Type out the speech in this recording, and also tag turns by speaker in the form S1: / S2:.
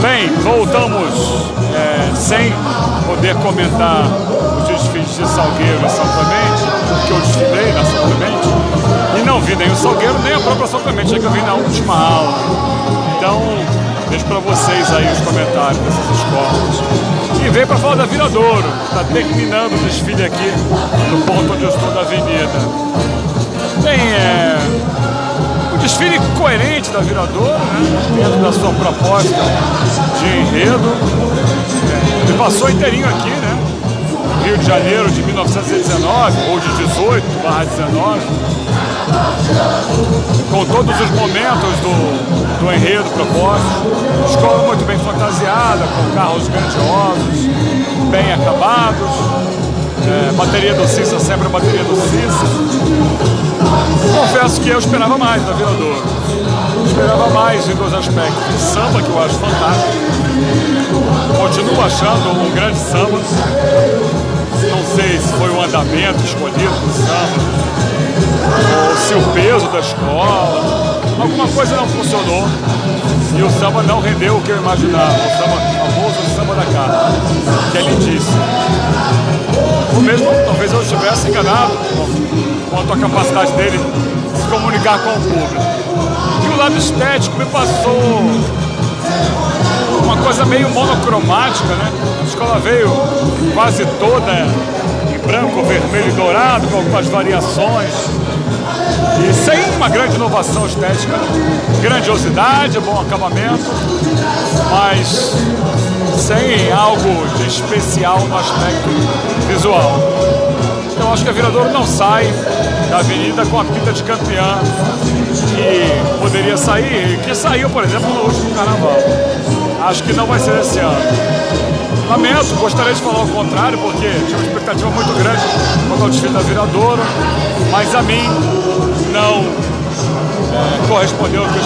S1: Bem, voltamos é, sem poder comentar os desfiles de Salgueiro e São Clemente, que eu desfilei na São Clemente, e não vi nem o Salgueiro nem a própria São Clemente, é que eu vi na última aula. Então, deixo para vocês aí os comentários dessas escolas. E veio para falar da Viradouro, está terminando o desfile aqui no ponto onde eu estou da avenida. Coerente da Viradouro, né? dentro da sua proposta de enredo. É, ele passou inteirinho aqui, né? Rio de Janeiro de 1919, ou de 18 barra 19, com todos os momentos do, do enredo proposto. Escola muito bem fantasiada, com carros grandiosos, bem acabados. É, bateria do Cissa, sempre a bateria do Cissa. Confesso que eu esperava mais da Viradouro. Mais em dois aspectos. O samba, que eu acho fantástico. Continuo achando um grande samba. Não sei se foi o andamento escolhido do samba, ou se o peso da escola. Alguma coisa não funcionou e o samba não rendeu o que eu imaginava. O samba o famoso samba da cara, que é lindíssimo. O mesmo, talvez eu estivesse enganado quanto à capacidade dele de se comunicar com o público. E o lado estético me passou uma coisa meio monocromática, né? A escola veio quase toda em branco, vermelho e dourado, com algumas variações. E sem uma grande inovação estética, grandiosidade, bom acabamento, mas sem algo de especial no aspecto visual. Então acho que a Viradouro não sai da avenida com a pinta de campeã que poderia sair, que saiu, por exemplo, no último carnaval. Acho que não vai ser esse ano. Lamento, gostaria de falar o contrário, porque tinha uma expectativa muito grande quanto ao desfile da Viradouro, mas a mim não é, correspondeu ao que